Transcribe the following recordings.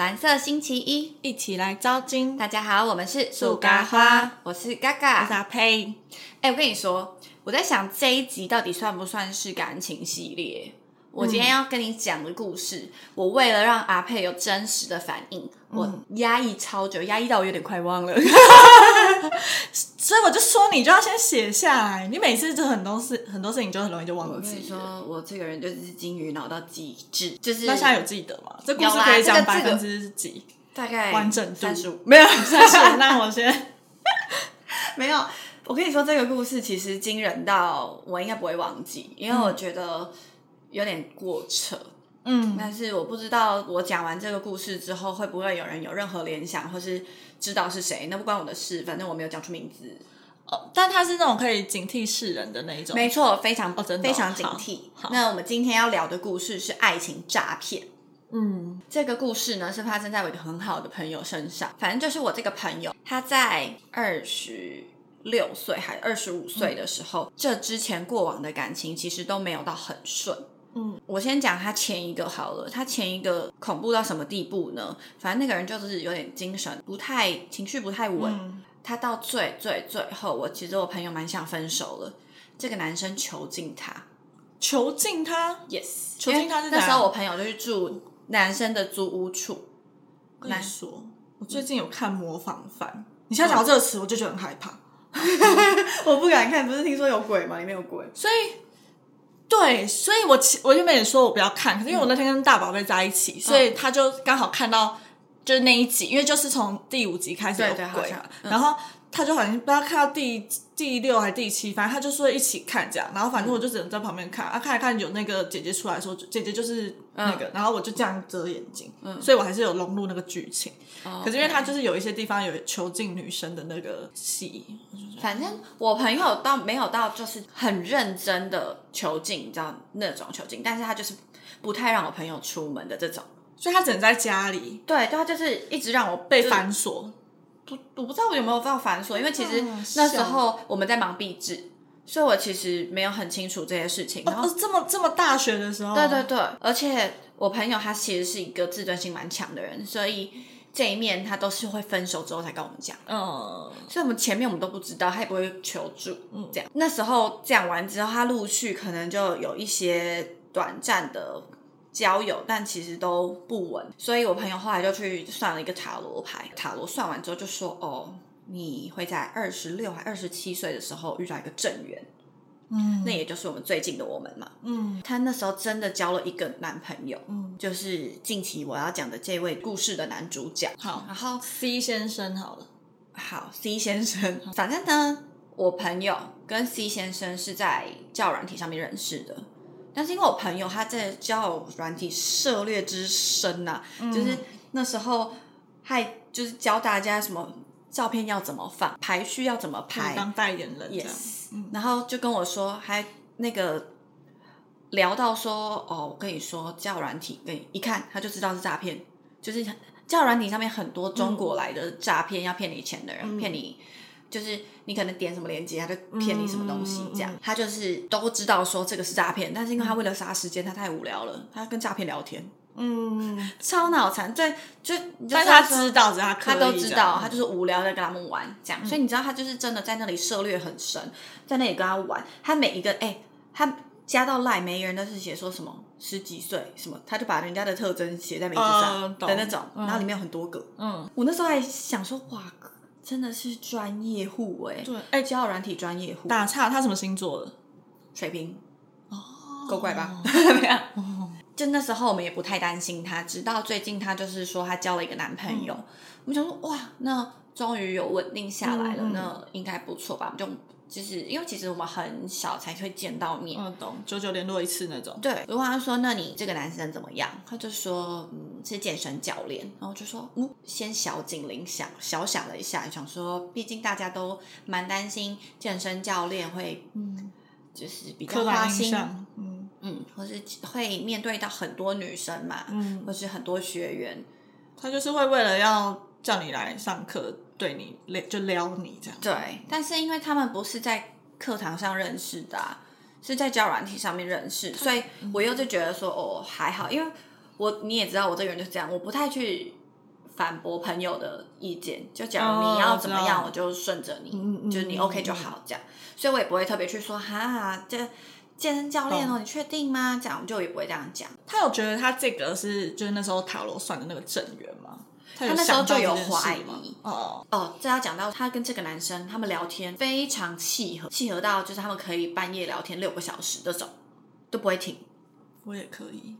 蓝色星期一，一起来招金。大家好，我们是树咖花，我是嘎嘎，我是阿佩。哎、我跟你说，我在想这一集到底算不算是感情系列？我今天要跟你讲的故事，我为了让阿佩有真实的反应，我压抑超久，压抑到我有点快忘了。所以我就说，你就要先写下来。你每次就很多事，很多事情就很容易就我忘跟你记了。说，我这个人就是金鱼脑到极致，就是那现在有记得吗？这故事可以讲百分之几？大概完整度三十五，没有三十五。那我先，没有，我跟你说，这个故事其实惊人到我应该不会忘记，因为我觉得有点过扯。嗯，但是我不知道我讲完这个故事之后，会不会有人有任何联想，或是知道是谁？那不关我的事，反正我没有讲出名字。哦但他是那种可以警惕世人的那一种。没错，非常、哦真的哦非常警惕。好那我们今天要聊的故事是爱情诈骗。嗯这个故事呢是发生在我一个很好的朋友身上，反正就是我这个朋友，他在二十六岁还二十五岁的时候，这之前过往的感情其实都没有到很顺。嗯，我先讲他前一个好了，他前一个恐怖到什么地步呢？反正那个人就是有点精神不太，情绪不太稳。嗯他到最最最后，我其实我朋友蛮想分手了。这个男生囚禁他囚禁他。，yes，囚禁他那时候我朋友就去住男生的租屋处，我跟你说，我最近有看模仿犯。你现在讲到这个词，我就觉得很害怕。我不敢看，不是听说有鬼吗？里面有鬼。所以，对，所以我其我原本也说我不要看，可是因为我那天跟大宝贝在一起，所以他就刚好看到就是那一集，因为就是从第五集开始有鬼然后他就好像不知道看到第第六还是第七，反正他就说一起看这样，然后反正我就只能在旁边看，啊看一看有那个姐姐出来说，姐姐就是那个，然后我就这样遮眼睛，嗯所以我还是有融入那个剧情。可是因为他就是有一些地方有囚禁女生的那个戏，反正我朋友到没有到就是很认真的囚禁，你知道那种囚禁，但是他就是不太让我朋友出门的这种。所以他只能在家里对，他就是一直让我被反锁。不，我不知道我有没有到反锁，因为其实嗯那时候我们在忙壁纸，所以我其实没有很清楚这些事情。然后哦，这么这么大学的时候，对对对，而且我朋友他其实是一个自尊心蛮强的人，所以这一面他都是会分手之后才跟我们讲。嗯，所以我们前面我们都不知道，他也不会求助，嗯，这样。那时候讲完之后，他陆续可能就有一些短暂的交友，但其实都不稳。所以我朋友后来就去算了一个塔罗牌，塔罗算完之后就说：“哦，你会在二十六还二十七岁的时候遇到一个正缘，嗯。那也就是我们最近的我们嘛。”嗯。她那时候真的交了一个男朋友，嗯，就是近期我要讲的这位故事的男主角。好。然后 C 先生好了，好，C 先生，反正呢，我朋友跟 C 先生是在交友软体上面认识的，但是因为我朋友他在交友软体涉猎之深呐、就是那时候还就是教大家什么照片要怎么放，排序要怎么排当代言人这样。，yes，然后就跟我说，还那个聊到说，哦，我跟你说，交友软体跟你一看他就知道是诈骗，就是交友软体上面很多中国来的诈骗，要骗你钱的人，骗你。就是你可能点什么链接，他就骗你什么东西，这样、他就是都知道说这个是诈骗，但是因为他为了杀时间，他太无聊了，他跟诈骗聊天，嗯，超脑残。对，就就但是他知道，是他他都知道，他就是无聊在跟他们玩这样，所以你知道他就是真的在那里涉猎很深，在那里跟他玩，他每一个哎、他加到赖，每一个人都是写说什么十几岁什么，他就把人家的特征写在名字上的那种，然后里面有很多个，嗯，我那时候还想说哇，真的是专业户哎、对，哎，交友软体专业户，打岔，他什么星座的？水瓶，哦，够怪吧？没有。就那时候我们也不太担心他，直到最近他就是说他交了一个男朋友，我们想说哇，那终于有稳定下来了，那应该不错吧？我们就就是因为其实我们很少才会见到面。嗯，懂，久久联络一次那种。对，如果他说那你这个男生怎么样？他就说嗯是健身教练，然后就说嗯，先小警铃响，小想了一下，想说毕竟大家都蛮担心健身教练会嗯，就是比较花心，嗯嗯，或是会面对到很多女生嘛，嗯，或是很多学员，他就是会为了要叫你来上课，对你撩就撩你这样。对，但是因为他们不是在课堂上认识的、啊，是在交友软体上面认识，所以我又就觉得说，哦，还好，因为我你也知道我这个人就是这样，我不太去反驳朋友的意见，就假如你要怎么样，我就顺着你，就是你 OK 就好这样，所以我也不会特别去说哈这。健身教练哦，你确定吗？这样就也不会这样讲。他有觉得他这个是就是那时候塔罗算的那个正缘吗？他那时候就有怀疑。哦哦，这要讲到他跟这个男生他们聊天非常契合，契合到就是他们可以半夜聊天六个小时这种都不会停。我也可以。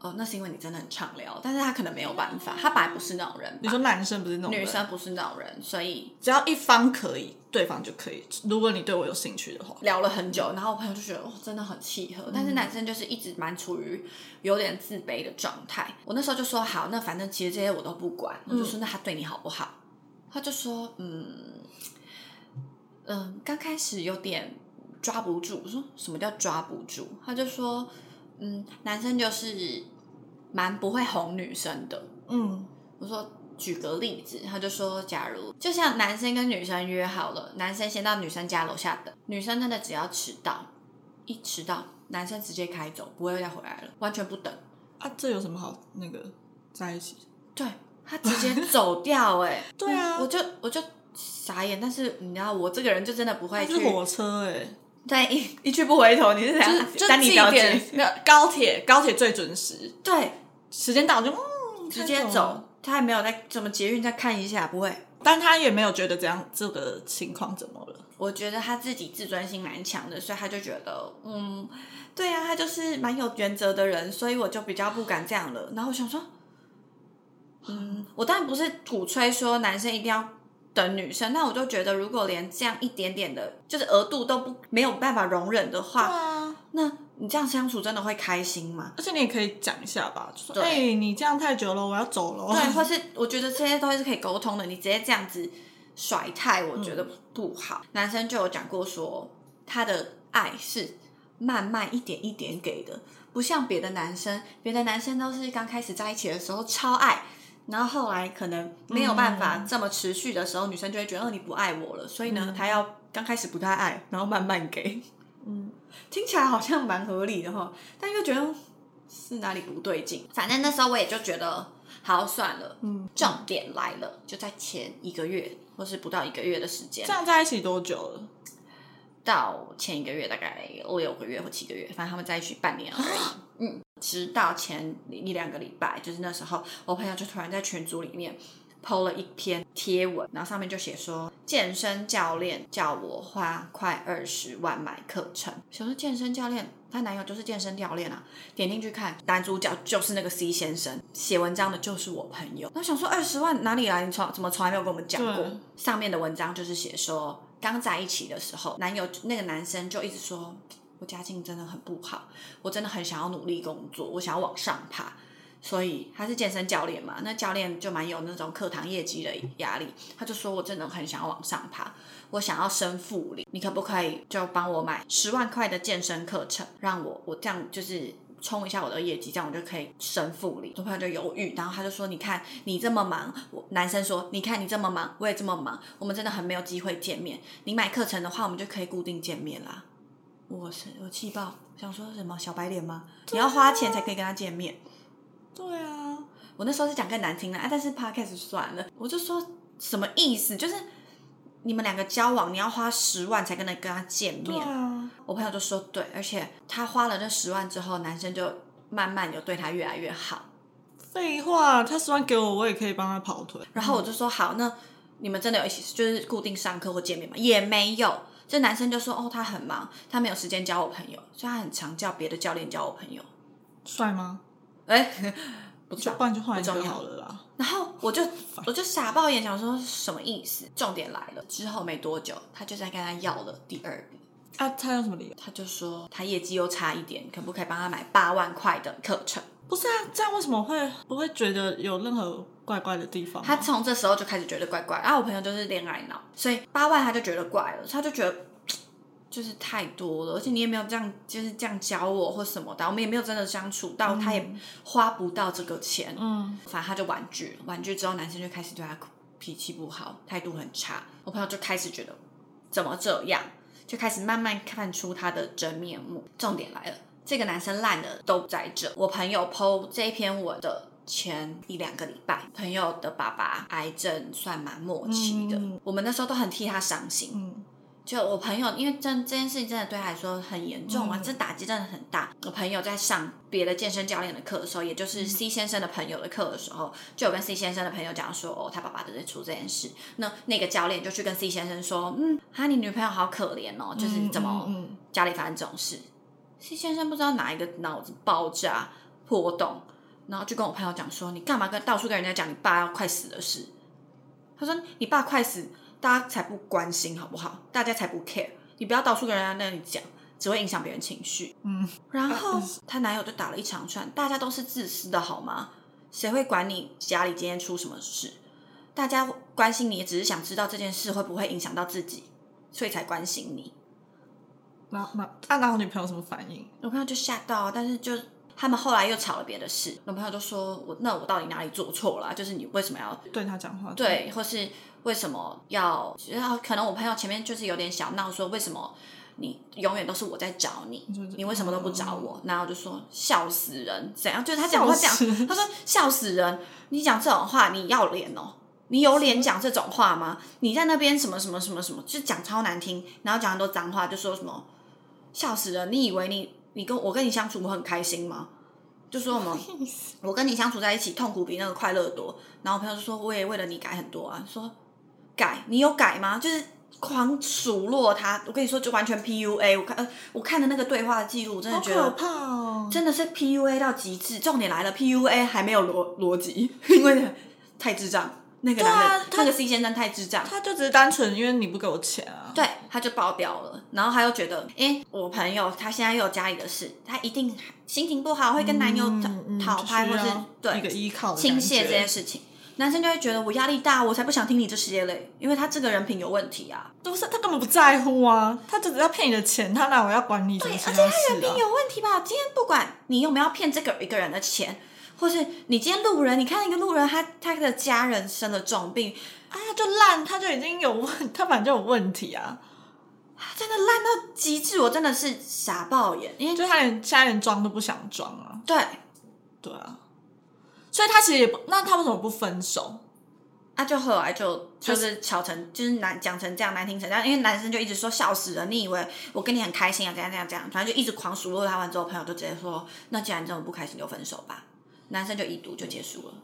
哦，那是因为你真的很畅聊，但是他可能没有办法，他本来不是那种人。你说男生不是那种，女生不是那种人，所以只要一方可以，对方就可以。如果你对我有兴趣的话，聊了很久，然后我朋友就觉得哇，真的很契合。但是男生就是一直蛮处于有点自卑的状态。我那时候就说好，那反正其实这些我都不管，我就说那他对你好不好？他就说嗯嗯，刚开始有点抓不住。我说什么叫抓不住？他就说。嗯，男生就是蛮不会哄女生的。嗯，我说举个例子，他就说，假如就像男生跟女生约好了，男生先到女生家楼下等，女生真的只要迟到，一迟到，男生直接开走，不会再回来了，完全不等。啊，这有什么好那个在一起？对他直接走掉，哎，对啊，我就我就傻眼。但是你知道，我这个人就真的不会去火车，哎。对，一一去不回头，你是想单你表姐？没有高铁，高铁最准时。对，时间到就嗯直接走，他也没有在怎么捷运再看一下，不会。但他也没有觉得这样这个情况怎么了。我觉得他自己自尊心蛮强的，所以他就觉得嗯，对啊，他就是蛮有原则的人，所以我就比较不敢这样了。然后我想说，嗯，我当然不是鼓吹说男生一定要。的女生，那我就觉得，如果连这样一点点的，就是额度都不没有办法容忍的话，那你这样相处真的会开心吗？而且你也可以讲一下吧，就说：“哎，你这样太久了，我要走了。”对，或是我觉得这些东西是可以沟通的，你直接这样子甩态，我觉得不好。男生就有讲过说，他的爱是慢慢一点一点给的，不像别的男生，别的男生都是刚开始在一起的时候超爱。然后后来可能没有办法这么持续的时候，女生就会觉得哦你不爱我了，所以呢，她要刚开始不太爱，然后慢慢给。嗯，听起来好像蛮合理的哈，但又觉得是哪里不对劲。反正那时候我也就觉得好算了。嗯，重点来了，就在前一个月或是不到一个月的时间。这样在一起多久了？到前一个月大概六个月或七个月，反正他们在一起半年而已。嗯。直到前一两个礼拜，就是那时候，我朋友就突然在群组里面抛了一篇贴文，然后上面就写说，健身教练叫我花快二十万买课程。想说健身教练，她男友就是健身教练啊。点进去看，男主角就是那个 C 先生，写文章的就是我朋友。我想说二十万哪里来？你从怎么从来没有跟我们讲过？上面的文章就是写说，刚在一起的时候，男友那个男生就一直说。我家境真的很不好，我真的很想要努力工作，我想要往上爬，所以他是健身教练嘛，那教练就蛮有那种课堂业绩的压力，他就说我真的很想要往上爬，我想要升副理，你可不可以就帮我买十万块的健身课程，让我我这样就是冲一下我的业绩，这样我就可以升副理。我朋友就犹豫，然后他就说，你看你这么忙，我男生说，你看你这么忙，我也这么忙，我们真的很没有机会见面，你买课程的话，我们就可以固定见面啦。我是我气爆，想说什么小白脸吗？你要花钱才可以跟他见面。对啊，我那时候是讲更难听的啊，但是 podcast 算了，我就说什么意思？就是你们两个交往，你要花十万才跟他跟他见面。我朋友就说对，而且他花了这十万之后，男生就慢慢有对他越来越好。废话，他十万给我，我也可以帮他跑腿。然后我就说好，那你们真的有一起就是固定上课或见面吗？也没有。这男生就说：“哦，他很忙，他没有时间教我朋友，所以他很常叫别的教练教我朋友。帅吗？哎，不错，不然就换一个好了啦。然后我就 我就傻爆眼，想说什么意思？重点来了，之后没多久，他就在跟他要了第二笔。啊，他用什么理由？他就说他业绩又差一点，可不可以帮他买八万块的课程？不是啊，这样为什么会不会觉得有任何？”怪怪的地方，他从这时候就开始觉得怪怪。然后我朋友就是恋爱脑，所以八万他就觉得怪了，他就觉得就是太多了，而且你也没有这样就是这样教我或什么的，我们也没有真的相处到，他也花不到这个钱。嗯，反正他就婉拒，婉拒之后，男生就开始对他脾气不好，态度很差。我朋友就开始觉得怎么这样，就开始慢慢看出他的真面目。重点来了，这个男生烂的都在这。我朋友 PO 这篇文的。前一两个礼拜，朋友的爸爸癌症算蛮末期的，我们那时候都很替他伤心。嗯就我朋友，因为这这件事情真的对他来说很严重嘛，这打击真的很大。我朋友在上别的健身教练的课的时候，也就是 C 先生的朋友的课的时候，就有跟 C 先生的朋友讲说，哦，他爸爸正在出这件事。那那个教练就去跟 C 先生说，嗯，哈，你女朋友好可怜哦，就是怎么嗯家里发生这种事。C 先生不知道哪一个脑子爆炸破洞，然后就跟我朋友讲说，你干嘛跟到处跟人家讲你爸要快死的事？他说你爸快死。大家才不关心好不好？大家才不 care。你不要到处跟人家那里讲，只会影响别人情绪。嗯，然后她男友就打了一长串，大家都是自私的好吗？谁会管你家里今天出什么事？大家关心你，也只是想知道这件事会不会影响到自己，所以才关心你。那那那，那我女朋友什么反应？我朋友就吓到，但是就他们后来又吵了别的事。我朋友就说：“我那我到底哪里做错了？就是你为什么要对他讲话？对，或是为什么要？然后可能我朋友前面就是有点小闹，说为什么你永远都是我在找你，你为什么都不找我？然后就说笑死人，怎样？就是他讲话这样，他说笑死人，你讲这种话你要脸哦。”你有脸讲这种话吗？你在那边什么什么什么什么，就讲超难听，然后讲很多脏话，就说什么笑死人！你以为你你跟我跟你相处我很开心吗？就说什么 我跟你相处在一起痛苦比那个快乐多。然后我朋友就说我也为了你改很多啊，说改你有改吗？就是狂数落他。我跟你说就完全 PUA。我看呃我看的那个对话记录，真的觉得可怕哦，真的是 PUA 到极致。重点来了，PUA 还没有逻逻辑，因为太智障。那个男的，那个 C 先生太智障，他就只是单纯因为你不给我钱啊，对，他就爆掉了。然后他又觉得，哎，我朋友他现在又有家里的事，他一定心情不好，会跟男友讨拍，或是对一个依靠倾泻这件事情。男生就会觉得我压力大，我才不想听你这些嘞，因为他这个人品有问题啊。不是他根本不在乎啊，他就是要骗你的钱，他哪我要管你什么对，而且他人品有问题吧？今天不管你有没有骗这个一个人的钱。或是你今天路人，你看一个路人，他他的家人生了重病，啊，就烂，他就已经有问，他反正就有问题啊，真的烂到极致，我真的是傻爆眼，因为就他连现在连装都不想装啊，对，对啊，所以他其实也不，那他为什么不分手？他，就后来就就是吵成，就是难讲成这样难听成这样，因为男生就一直说笑死了，你以为我跟你很开心啊？怎样怎样怎样，反正就一直狂数落他。完之后，朋友就直接说，那既然这么不开心，就分手吧。男生就一读就结束了，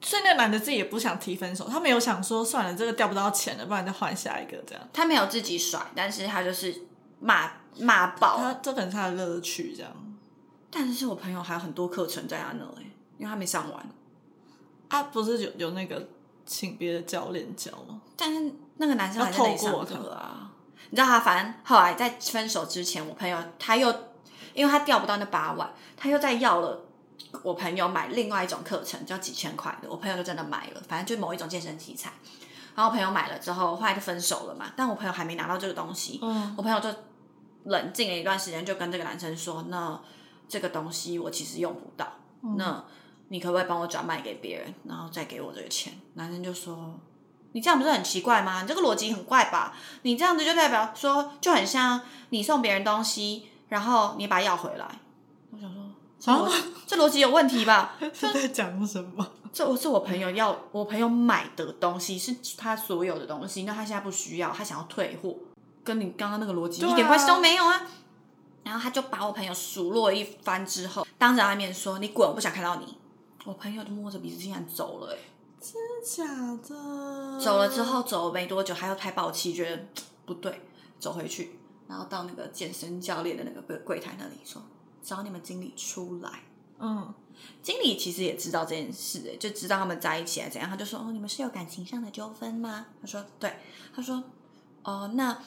所以那男的自己也不想提分手，他没有想说算了，这个钓不到钱了，不然再换下一个这样。他没有自己甩，但是他就是骂骂爆，他这可能是他的乐趣这样。但是我朋友还有很多课程在他那里，因为他没上完。啊，不是有有那个请别的教练教吗？但是那个男生还在那里上课啊。你知道他，反正后来在分手之前，我朋友他又因为他调不到那八万，他又再要了。我朋友买另外一种课程，叫几千块的，我朋友就真的买了，反正就某一种健身器材。然后我朋友买了之后，后来就分手了嘛。但我朋友还没拿到这个东西，嗯，我朋友就冷静了一段时间，就跟这个男生说：“那这个东西我其实用不到，那你可不可以帮我转卖给别人，然后再给我这个钱？”男生就说：“你这样不是很奇怪吗？你这个逻辑很怪吧？你这样子就代表说，就很像你送别人东西，然后你把它要回来。”我想说。啊，这逻辑有问题吧？是在讲什么？这我是我朋友要我朋友买的东西，是他所有的东西，那他现在不需要，他想要退货，跟你刚刚那个逻辑一点关系都没有啊。然后他就把我朋友数落一番之后，当着他面说：“你滚，我不想看到你。”我朋友就摸着鼻子竟然走了、欸，真假的？走了之后，走了没多久，他又太暴气，觉得不对，走回去，然后到那个健身教练的那个柜柜台那里说。找你们经理出来，嗯，经理其实也知道这件事，哎，就知道他们在一起啊怎样，他就说：“哦，你们是有感情上的纠纷吗？”他说：“对。”他说：“哦，那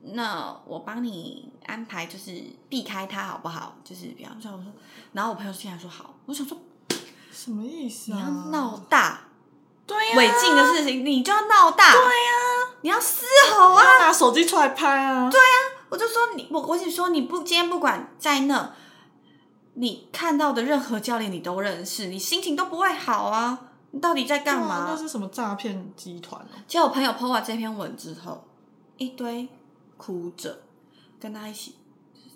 那我帮你安排，就是避开他好不好？就是比方说，我说，然后我朋友进来说好，我想说什么意思啊你要啊？闹大，对呀、违禁的事情你就要闹大，对呀、你要嘶吼啊！拿手机出来拍啊！对，我就说你，我我只说你不，今天不管在那，你看到的任何教练你都认识，你心情都不会好啊！你到底在干嘛？那是什么诈骗集团哦？结果我朋友 po 完这篇文之后，一堆哭着跟他一起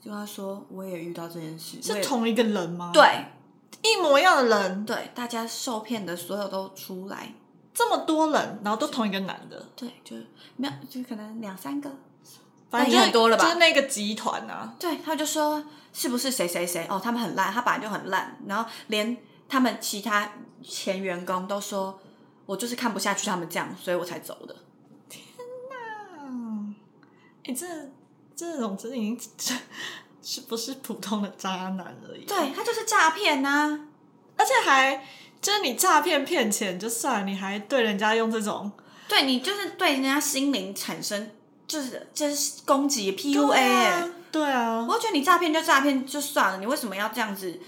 跟他说，我也遇到这件事，是同一个人吗？对，一模一样的人，对，大家受骗的所有都出来，这么多人，然后都同一个男的，对，就是没有，就可能两三个，反正那也很多了吧？就是那个集团啊，对，他就说是不是谁谁谁哦，他们很烂，他本来就很烂，然后连他们其他前员工都说，我就是看不下去他们这样，所以我才走的。天哪，哎、这这种真的已经这是不是普通的渣男而已？，对他就是诈骗呐，而且还就是你诈骗骗钱就算了，你还对人家用这种对你就是对人家心灵产生就是就是攻击 PUA，、对欸啊，对啊，我觉得你诈骗就诈骗就算了，你为什么要这样子，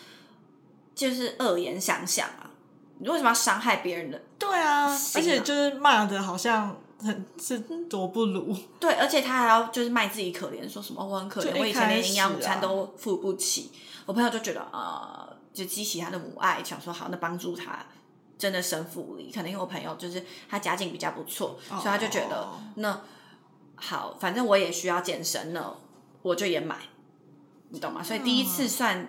就是恶言相向啊？你为什么要伤害别人的？对啊而且就是骂的好像很是多不如，对，而且他还要就是卖自己可怜，说什么我很可怜，我以前连营养午餐都付不起。我朋友就觉得啊、呃就激起他的母爱，想说好，那帮助他真的生父力。可能因为我朋友就是他家境比较不错，所以他就觉得哦那好，反正我也需要健身呢，我就也买，你懂吗？所以第一次算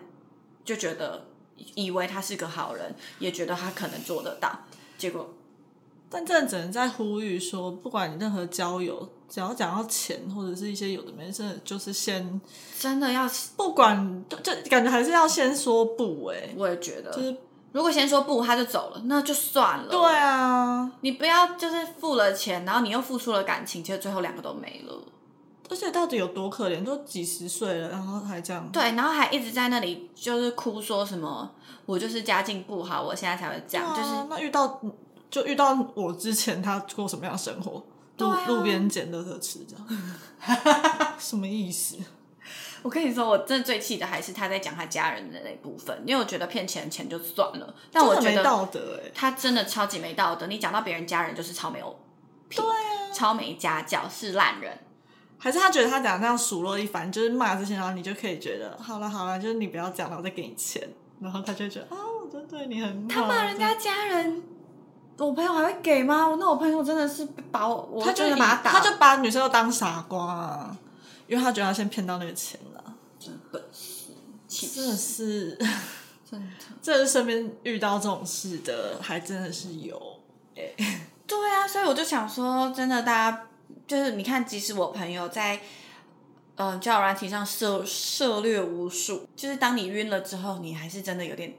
就觉得以为他是个好人，也觉得他可能做得到，结果但真的只能在呼吁说，不管你任何交友，只要讲到钱或者是一些有的没的，真的就是先真的要，不管，就就感觉还是要先说不哎、我也觉得，就是如果先说不，他就走了，那就算了。对啊，你不要就是付了钱，然后你又付出了感情，结果最后两个都没了。而且到底有多可怜？都几十岁了，然后还这样，对，然后还一直在那里就是哭说什么我就是家境不好，我现在才会这样，啊就是那遇到就遇到我之前，他过什么样的生活？路、路边捡垃圾吃这样，什么意思？我跟你说，我真的最气的还是他在讲他家人的那部分，因为我觉得骗钱钱就算了，但我觉得道德哎、他真的超级没道德。你讲到别人家人就是超没有品，对啊，超没家教，是烂人。还是他觉得他讲这样数落一番，就是骂这些，然后你就可以觉得好了好了，就是你不要讲了，我再给你钱，然后他就会觉得啊，我真的对你很好。他骂人家家人，我朋友还会给吗？那我朋友真的是把我，我他就以真的把他打，他就把女生都当傻瓜、啊，因为他觉得他先骗到那个钱了，真本事，真的，是，真的。真的是身边遇到这种事的，还真的是有。哎 对啊，所以我就想说，真的，大家就是你看，即使我朋友在嗯、呃交友软体上涉涉略无数，就是当你晕了之后，你还是真的有点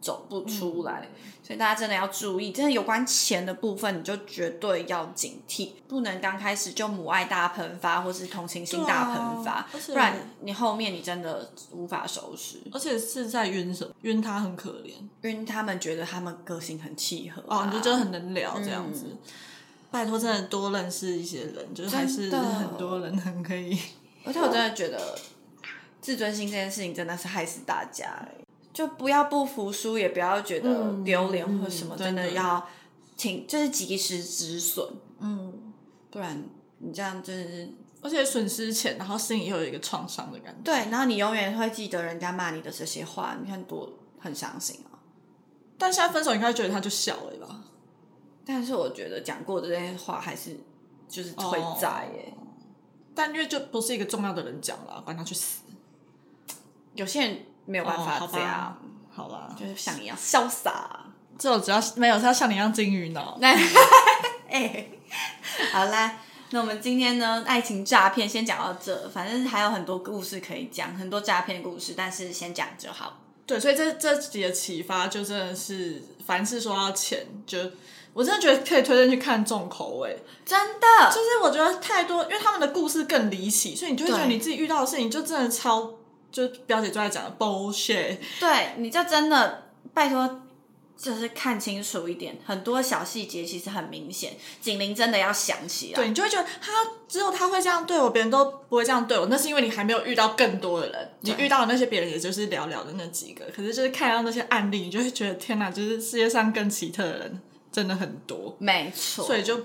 走不出来。所以大家真的要注意，真的有关钱的部分，你就绝对要警惕，不能刚开始就母爱大喷发，或是同情心大喷发，啊不然你后面你真的无法收拾。而且是在晕什么？晕他很可怜晕他们觉得他们个性很契合、哦，啊，你就觉得很能聊这样子。拜托，真的多认识一些人，就是还是很多人很可以。而且我真的觉得自尊心这件事情真的是害死大家、欸，就不要不服输，也不要觉得嗯丢脸或什么，嗯真的真的要挺，就是及时止损，嗯，不然你这样真的是而且损失钱，然后心里又有一个创伤的感觉。对，然后你永远会记得人家骂你的这些话，你看多很伤心啊。但现在分手，应该觉得他就小了吧？但是我觉得讲过的这些话还是就是会在耶、但因为就不是一个重要的人讲了，管他去死。有些人没有办法这样，好啦，就是像你一样潇洒。这种只要没有是要像你一样金鱼脑。那 哎、好啦，那我们今天呢，爱情诈骗先讲到这，反正还有很多故事可以讲，很多诈骗故事，但是先讲就好。对，所以这这集的启发就真的是，凡是说要钱，就我真的觉得可以推荐去看重口味。真的，就是我觉得太多，因为他们的故事更离奇，所以你就会觉得你自己遇到的事情就真的超，就表姐就在讲的 bullshit。对，你就真的拜托。就是看清楚一点，很多小细节其实很明显，警铃真的要响起来。对，你就会觉得他只有他会这样对我，别人都不会这样对我，那是因为你还没有遇到更多的人，你遇到的那些别人也就是寥寥的那几个，可是就是看到那些案例，你就会觉得天哪，就是世界上更奇特的人真的很多，没错，所以就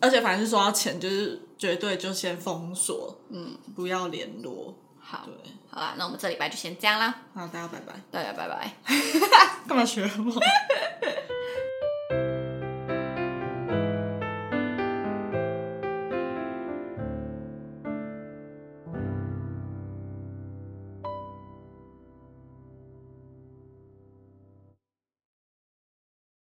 而且凡是说到钱，就是绝对就先封锁，嗯，不要联络。好，对，好啦，那我们这礼拜就先这样啦，好，大家拜拜。大家拜拜。干嘛学我？